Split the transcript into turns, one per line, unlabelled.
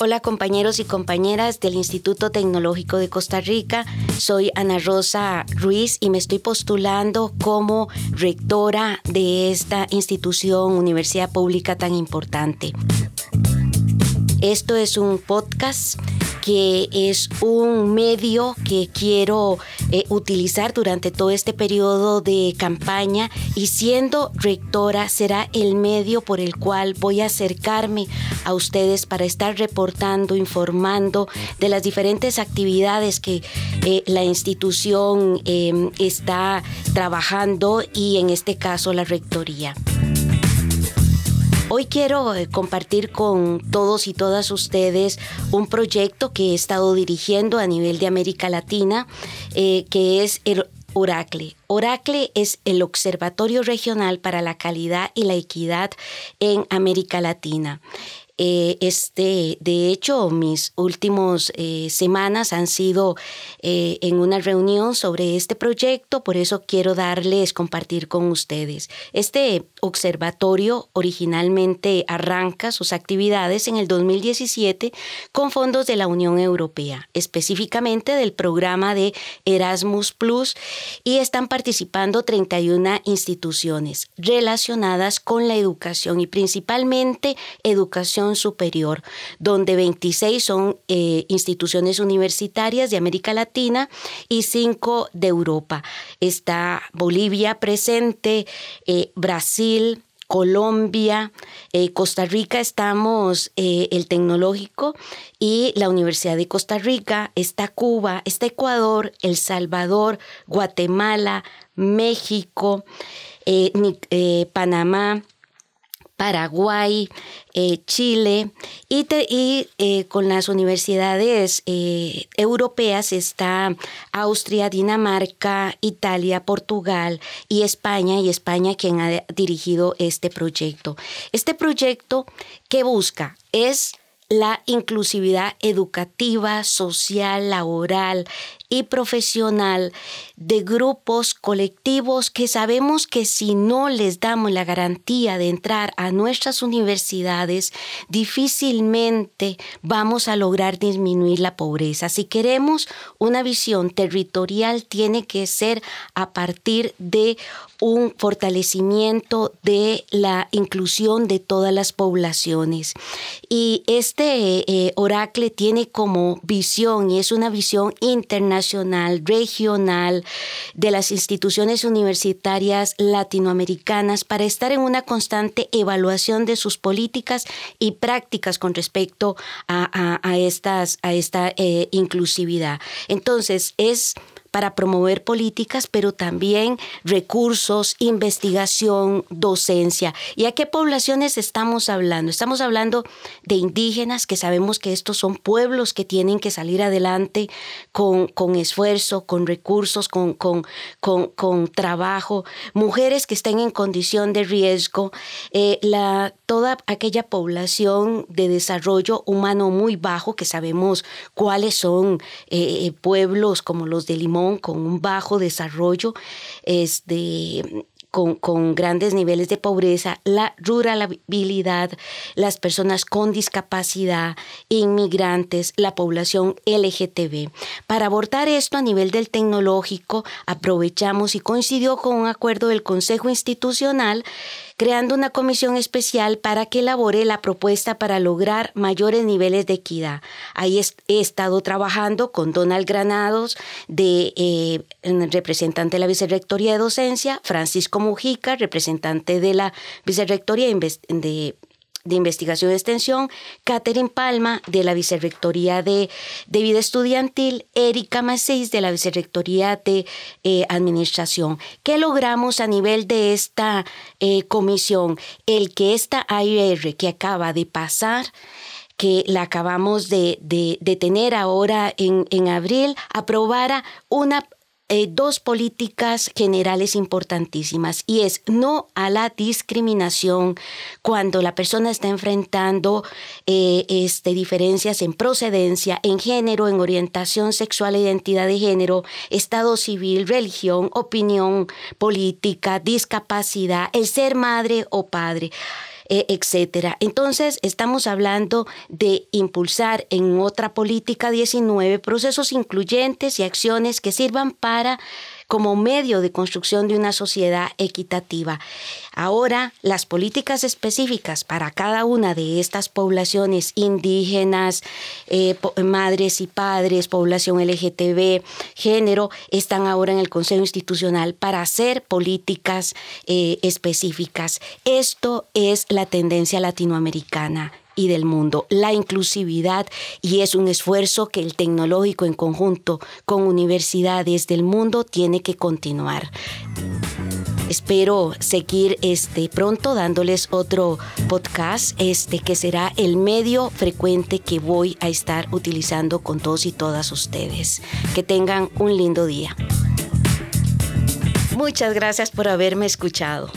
Hola compañeros y compañeras del Instituto Tecnológico de Costa Rica. Soy Ana Rosa Ruiz y me estoy postulando como rectora de esta institución, universidad pública tan importante. Esto es un podcast que es un medio que quiero eh, utilizar durante todo este periodo de campaña y siendo rectora será el medio por el cual voy a acercarme a ustedes para estar reportando, informando de las diferentes actividades que eh, la institución em, está trabajando y en este caso la rectoría. Hoy quiero eh, compartir con todos y todas ustedes un proyecto que he estado dirigiendo a nivel de América Latina, eh, que es el Oracle. Oracle es el Observatorio Regional para la Calidad y la Equidad en América Latina. Eh, este, de hecho, mis últimas eh, semanas han sido eh, en una reunión sobre este proyecto, por eso quiero darles, compartir con ustedes. Este observatorio originalmente arranca sus actividades en el 2017 con fondos de la Unión Europea, específicamente del programa de Erasmus Plus, y están participando 31 instituciones relacionadas con la educación y principalmente educación superior, donde 26 son eh, instituciones universitarias de América Latina y 5 de Europa. Está Bolivia presente, eh, Brasil, Colombia, eh, Costa Rica estamos el tecnológico y la Universidad de Costa Rica, está Cuba, está Ecuador, El Salvador, Guatemala, México, Panamá, Paraguay, eh, Chile y, eh, con las universidades eh, europeas está Austria, Dinamarca, Italia, Portugal y España, y España quien ha dirigido este proyecto. Este proyecto que busca es la inclusividad educativa, social, laboral y profesional de grupos colectivos que sabemos que si no les damos la garantía de entrar a nuestras universidades, difícilmente vamos a lograr disminuir la pobreza. Si queremos una visión territorial, tiene que ser a partir de un fortalecimiento de la inclusión de todas las poblaciones. Y este eh, Oracle tiene como visión, y es una visión internacional, regional, de las instituciones universitarias latinoamericanas para estar en una constante evaluación de sus políticas y prácticas con respecto a esta eh, inclusividad. Entonces, es para promover políticas, pero también recursos, investigación, docencia. ¿Y a qué poblaciones estamos hablando? Estamos hablando de indígenas, que sabemos que estos son pueblos que tienen que salir adelante con, con esfuerzo, con recursos, con, con, con, trabajo, mujeres que estén en condición de riesgo, eh, toda aquella población de desarrollo humano muy bajo, que sabemos cuáles son eh, eh, pueblos como los de Limón, con un bajo desarrollo, este, con, con, grandes niveles de pobreza, la ruralidad, las personas con discapacidad, inmigrantes, la población LGTB. Para abordar esto a nivel del tecnológico, aprovechamos y coincidió con un acuerdo del Consejo Institucional creando una comisión especial para que elabore la propuesta para lograr mayores niveles de equidad. Ahí he estado trabajando con Donald Granados, de, eh, representante de la Vicerrectoría de Docencia, Francisco Mujica, representante de la Vicerrectoría de Investigación y Extensión, Catherine Palma de la Vicerrectoría de, Vida Estudiantil, Erika Macéis de la Vicerrectoría de eh, Administración. ¿Qué logramos a nivel de esta eh, comisión? El que esta AIR que acaba de pasar que la acabamos de, tener ahora en abril, aprobara una eh, dos políticas generales importantísimas y es no a la discriminación cuando la persona está enfrentando eh, este, diferencias en procedencia, en género, en orientación sexual identidad de género, estado civil, religión, opinión política, discapacidad, el ser madre o padre. Eh, etcétera. Entonces, estamos hablando de impulsar en otra política 19 procesos incluyentes y acciones que sirvan para como medio de construcción de una sociedad equitativa. Ahora, las políticas específicas para cada una de estas poblaciones indígenas, eh, madres y padres, población LGTB, género, están ahora en el Consejo Institucional para hacer políticas eh, específicas. Esto es la tendencia latinoamericana y del mundo, la inclusividad, y es un esfuerzo que el tecnológico en conjunto con universidades del mundo tiene que continuar. Espero seguir este pronto dándoles otro podcast este que será el medio frecuente que voy a estar utilizando con todos y todas ustedes. Que tengan un lindo día. Muchas gracias por haberme escuchado.